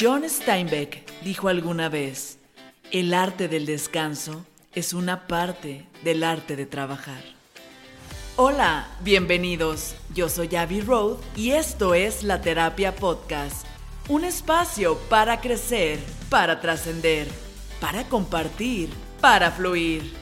John Steinbeck dijo alguna vez, el arte del descanso es una parte del arte de trabajar. Hola, bienvenidos. Yo soy Abby Road y esto es La Terapia Podcast, un espacio para crecer, para trascender, para compartir, para fluir.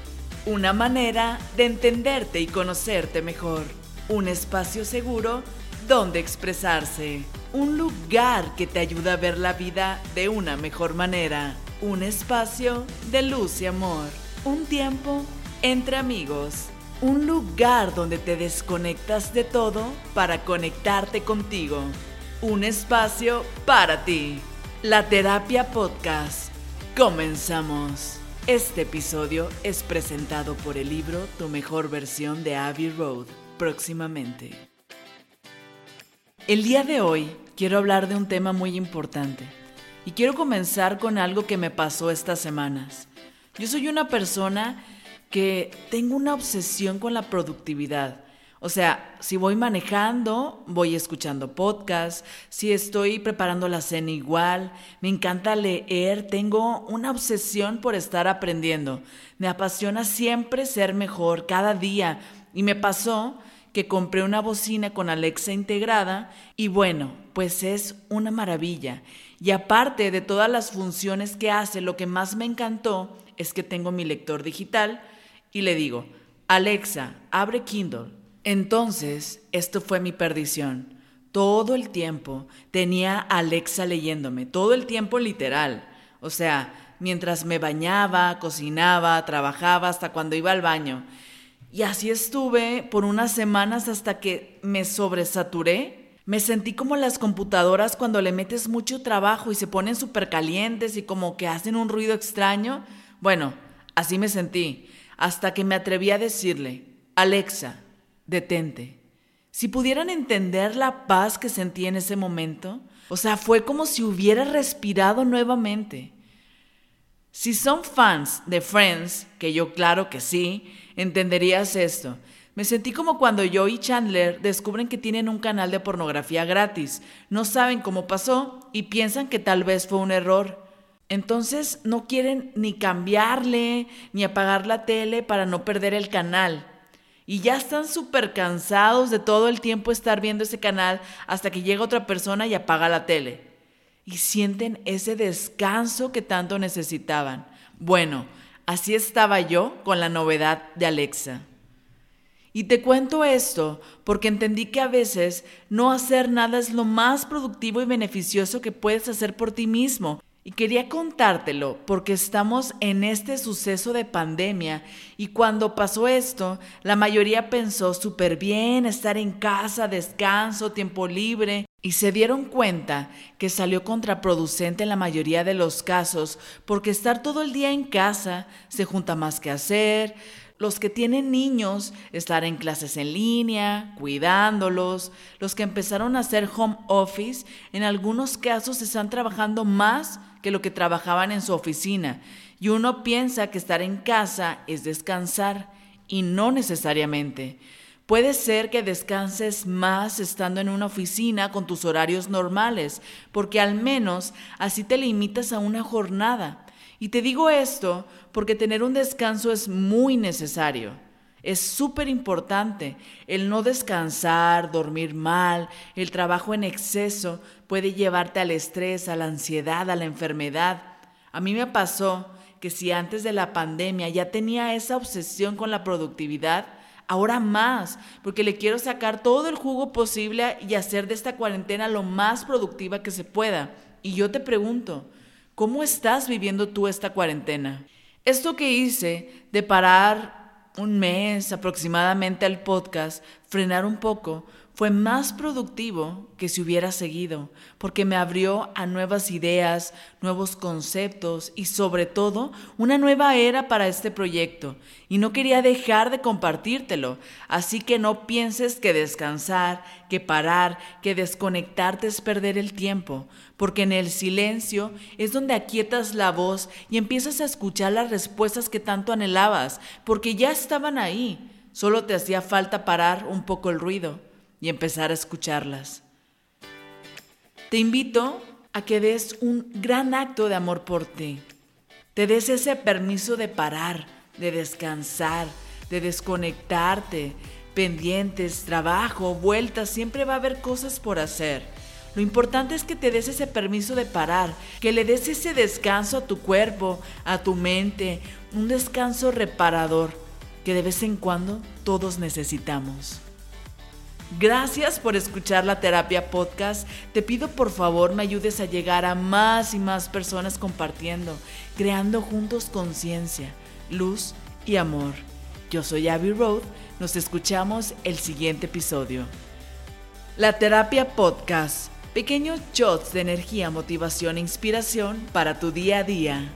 Una manera de entenderte y conocerte mejor. Un espacio seguro donde expresarse. Un lugar que te ayuda a ver la vida de una mejor manera. Un espacio de luz y amor. Un tiempo entre amigos. Un lugar donde te desconectas de todo para conectarte contigo. Un espacio para ti. La Terapia Podcast. Comenzamos. Este episodio es presentado por el libro Tu mejor versión de Abbey Road, próximamente. El día de hoy quiero hablar de un tema muy importante y quiero comenzar con algo que me pasó estas semanas. Yo soy una persona que tengo una obsesión con la productividad. O sea, si voy manejando, voy escuchando podcasts, si estoy preparando la cena igual, me encanta leer, tengo una obsesión por estar aprendiendo. Me apasiona siempre ser mejor cada día y me pasó que compré una bocina con Alexa integrada y bueno, pues es una maravilla. Y aparte de todas las funciones que hace, lo que más me encantó es que tengo mi lector digital y le digo, Alexa, abre Kindle. Entonces, esto fue mi perdición. Todo el tiempo tenía Alexa leyéndome, todo el tiempo literal. O sea, mientras me bañaba, cocinaba, trabajaba, hasta cuando iba al baño. Y así estuve por unas semanas hasta que me sobresaturé. Me sentí como las computadoras cuando le metes mucho trabajo y se ponen súper calientes y como que hacen un ruido extraño. Bueno, así me sentí, hasta que me atreví a decirle, Alexa, detente. Si pudieran entender la paz que sentí en ese momento, o sea, fue como si hubiera respirado nuevamente. Si son fans de Friends, que yo claro que sí, entenderías esto. Me sentí como cuando yo y Chandler descubren que tienen un canal de pornografía gratis. No saben cómo pasó y piensan que tal vez fue un error. Entonces no quieren ni cambiarle ni apagar la tele para no perder el canal. Y ya están súper cansados de todo el tiempo estar viendo ese canal hasta que llega otra persona y apaga la tele y sienten ese descanso que tanto necesitaban. Bueno, así estaba yo con la novedad de Alexa. Y te cuento esto porque entendí que a veces no hacer nada es lo más productivo y beneficioso que puedes hacer por ti mismo y quería contártelo porque estamos en este suceso de pandemia y cuando pasó esto, la mayoría pensó súper bien estar en casa, descanso, tiempo libre y se dieron cuenta que salió contraproducente en la mayoría de los casos porque estar todo el día en casa se junta más que hacer, los que tienen niños, estar en clases en línea, cuidándolos, los que empezaron a hacer home office, en algunos casos están trabajando más que lo que trabajaban en su oficina. Y uno piensa que estar en casa es descansar y no necesariamente. Puede ser que descanses más estando en una oficina con tus horarios normales, porque al menos así te limitas a una jornada. Y te digo esto porque tener un descanso es muy necesario. Es súper importante. El no descansar, dormir mal, el trabajo en exceso puede llevarte al estrés, a la ansiedad, a la enfermedad. A mí me pasó que si antes de la pandemia ya tenía esa obsesión con la productividad, ahora más, porque le quiero sacar todo el jugo posible y hacer de esta cuarentena lo más productiva que se pueda. Y yo te pregunto, ¿cómo estás viviendo tú esta cuarentena? Esto que hice de parar un mes aproximadamente al podcast, frenar un poco, fue más productivo que si hubiera seguido, porque me abrió a nuevas ideas, nuevos conceptos y sobre todo una nueva era para este proyecto. Y no quería dejar de compartírtelo, así que no pienses que descansar, que parar, que desconectarte es perder el tiempo, porque en el silencio es donde aquietas la voz y empiezas a escuchar las respuestas que tanto anhelabas, porque ya estaban ahí, solo te hacía falta parar un poco el ruido y empezar a escucharlas. Te invito a que des un gran acto de amor por ti. Te des ese permiso de parar, de descansar, de desconectarte, pendientes, trabajo, vueltas, siempre va a haber cosas por hacer. Lo importante es que te des ese permiso de parar, que le des ese descanso a tu cuerpo, a tu mente, un descanso reparador que de vez en cuando todos necesitamos. Gracias por escuchar la terapia podcast. Te pido por favor me ayudes a llegar a más y más personas compartiendo, creando juntos conciencia, luz y amor. Yo soy Abby Road. Nos escuchamos el siguiente episodio. La terapia podcast Pequeños shots de energía, motivación e inspiración para tu día a día.